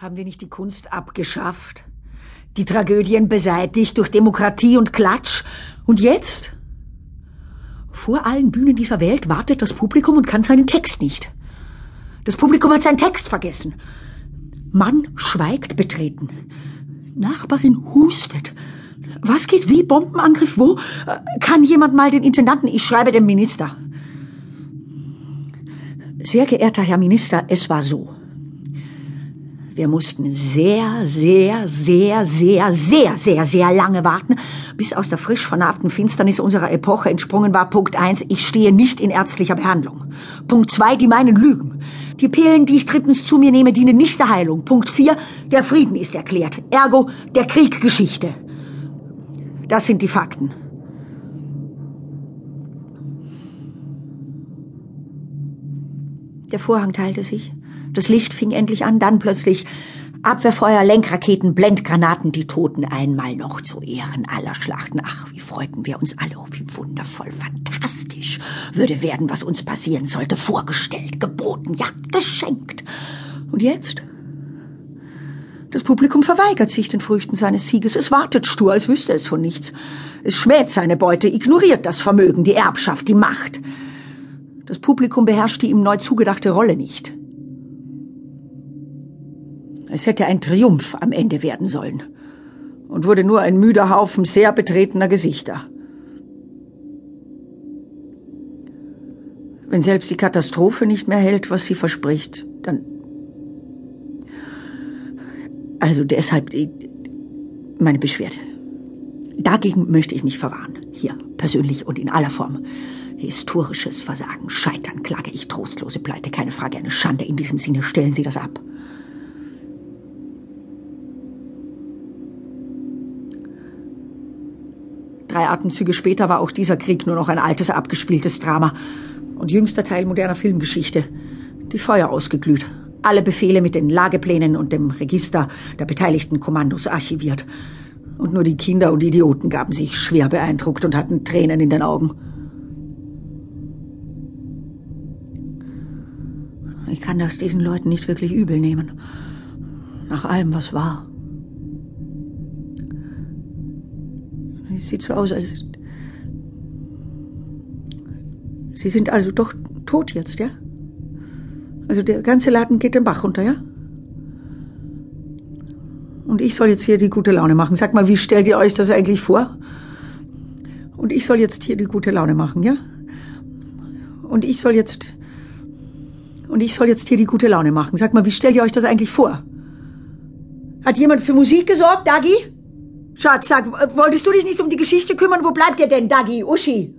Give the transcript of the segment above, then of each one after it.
Haben wir nicht die Kunst abgeschafft? Die Tragödien beseitigt durch Demokratie und Klatsch? Und jetzt? Vor allen Bühnen dieser Welt wartet das Publikum und kann seinen Text nicht. Das Publikum hat seinen Text vergessen. Mann schweigt betreten. Nachbarin hustet. Was geht wie? Bombenangriff? Wo? Kann jemand mal den Intendanten? Ich schreibe dem Minister. Sehr geehrter Herr Minister, es war so. Wir mussten sehr, sehr, sehr, sehr, sehr, sehr, sehr lange warten, bis aus der frisch vernarbten Finsternis unserer Epoche entsprungen war. Punkt eins: Ich stehe nicht in ärztlicher Behandlung. Punkt zwei: Die meinen lügen. Die Pillen, die ich drittens zu mir nehme, dienen nicht der Heilung. Punkt vier: Der Frieden ist erklärt. Ergo der Krieg Geschichte. Das sind die Fakten. Der Vorhang teilte sich. Das Licht fing endlich an, dann plötzlich Abwehrfeuer, Lenkraketen, Blendgranaten, die Toten einmal noch zu Ehren aller Schlachten. Ach, wie freuten wir uns alle, oh, wie wundervoll, fantastisch würde werden, was uns passieren sollte, vorgestellt, geboten, ja, geschenkt. Und jetzt? Das Publikum verweigert sich den Früchten seines Sieges. Es wartet stur, als wüsste es von nichts. Es schmäht seine Beute, ignoriert das Vermögen, die Erbschaft, die Macht. Das Publikum beherrscht die ihm neu zugedachte Rolle nicht. Es hätte ein Triumph am Ende werden sollen und wurde nur ein müder Haufen sehr betretener Gesichter. Wenn selbst die Katastrophe nicht mehr hält, was sie verspricht, dann. Also deshalb meine Beschwerde. Dagegen möchte ich mich verwahren. Hier, persönlich und in aller Form. Historisches Versagen, Scheitern, klage ich trostlose Pleite, keine Frage, eine Schande. In diesem Sinne stellen Sie das ab. Drei Atemzüge später war auch dieser Krieg nur noch ein altes, abgespieltes Drama und jüngster Teil moderner Filmgeschichte. Die Feuer ausgeglüht, alle Befehle mit den Lageplänen und dem Register der beteiligten Kommandos archiviert. Und nur die Kinder und Idioten gaben sich schwer beeindruckt und hatten Tränen in den Augen. Ich kann das diesen Leuten nicht wirklich übel nehmen. Nach allem, was war. Sieht so aus, als. Sie sind also doch tot jetzt, ja? Also der ganze Laden geht den Bach runter, ja? Und ich soll jetzt hier die gute Laune machen. Sag mal, wie stellt ihr euch das eigentlich vor? Und ich soll jetzt hier die gute Laune machen, ja? Und ich soll jetzt und ich soll jetzt hier die gute Laune machen. Sag mal, wie stellt ihr euch das eigentlich vor? Hat jemand für Musik gesorgt, Dagi? Schatz, sag, wolltest du dich nicht um die Geschichte kümmern? Wo bleibt ihr denn, Dagi, Uschi?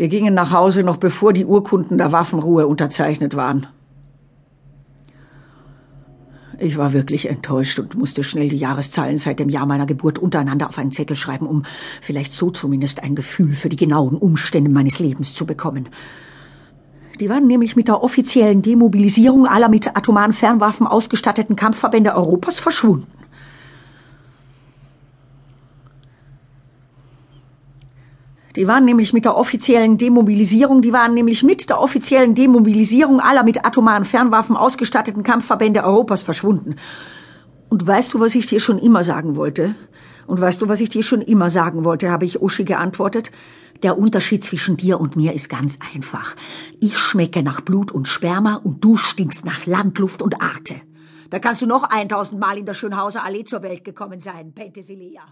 Wir gingen nach Hause, noch bevor die Urkunden der Waffenruhe unterzeichnet waren. Ich war wirklich enttäuscht und musste schnell die Jahreszahlen seit dem Jahr meiner Geburt untereinander auf einen Zettel schreiben, um vielleicht so zumindest ein Gefühl für die genauen Umstände meines Lebens zu bekommen. Die waren nämlich mit der offiziellen Demobilisierung aller mit atomaren Fernwaffen ausgestatteten Kampfverbände Europas verschwunden. Die waren nämlich mit der offiziellen Demobilisierung, die waren nämlich mit der offiziellen Demobilisierung aller mit atomaren Fernwaffen ausgestatteten Kampfverbände Europas verschwunden. Und weißt du, was ich dir schon immer sagen wollte? Und weißt du, was ich dir schon immer sagen wollte, habe ich Uschi geantwortet. Der Unterschied zwischen dir und mir ist ganz einfach. Ich schmecke nach Blut und Sperma und du stinkst nach Landluft und Arte. Da kannst du noch eintausend Mal in der Schönhauser Allee zur Welt gekommen sein, Penthesilea.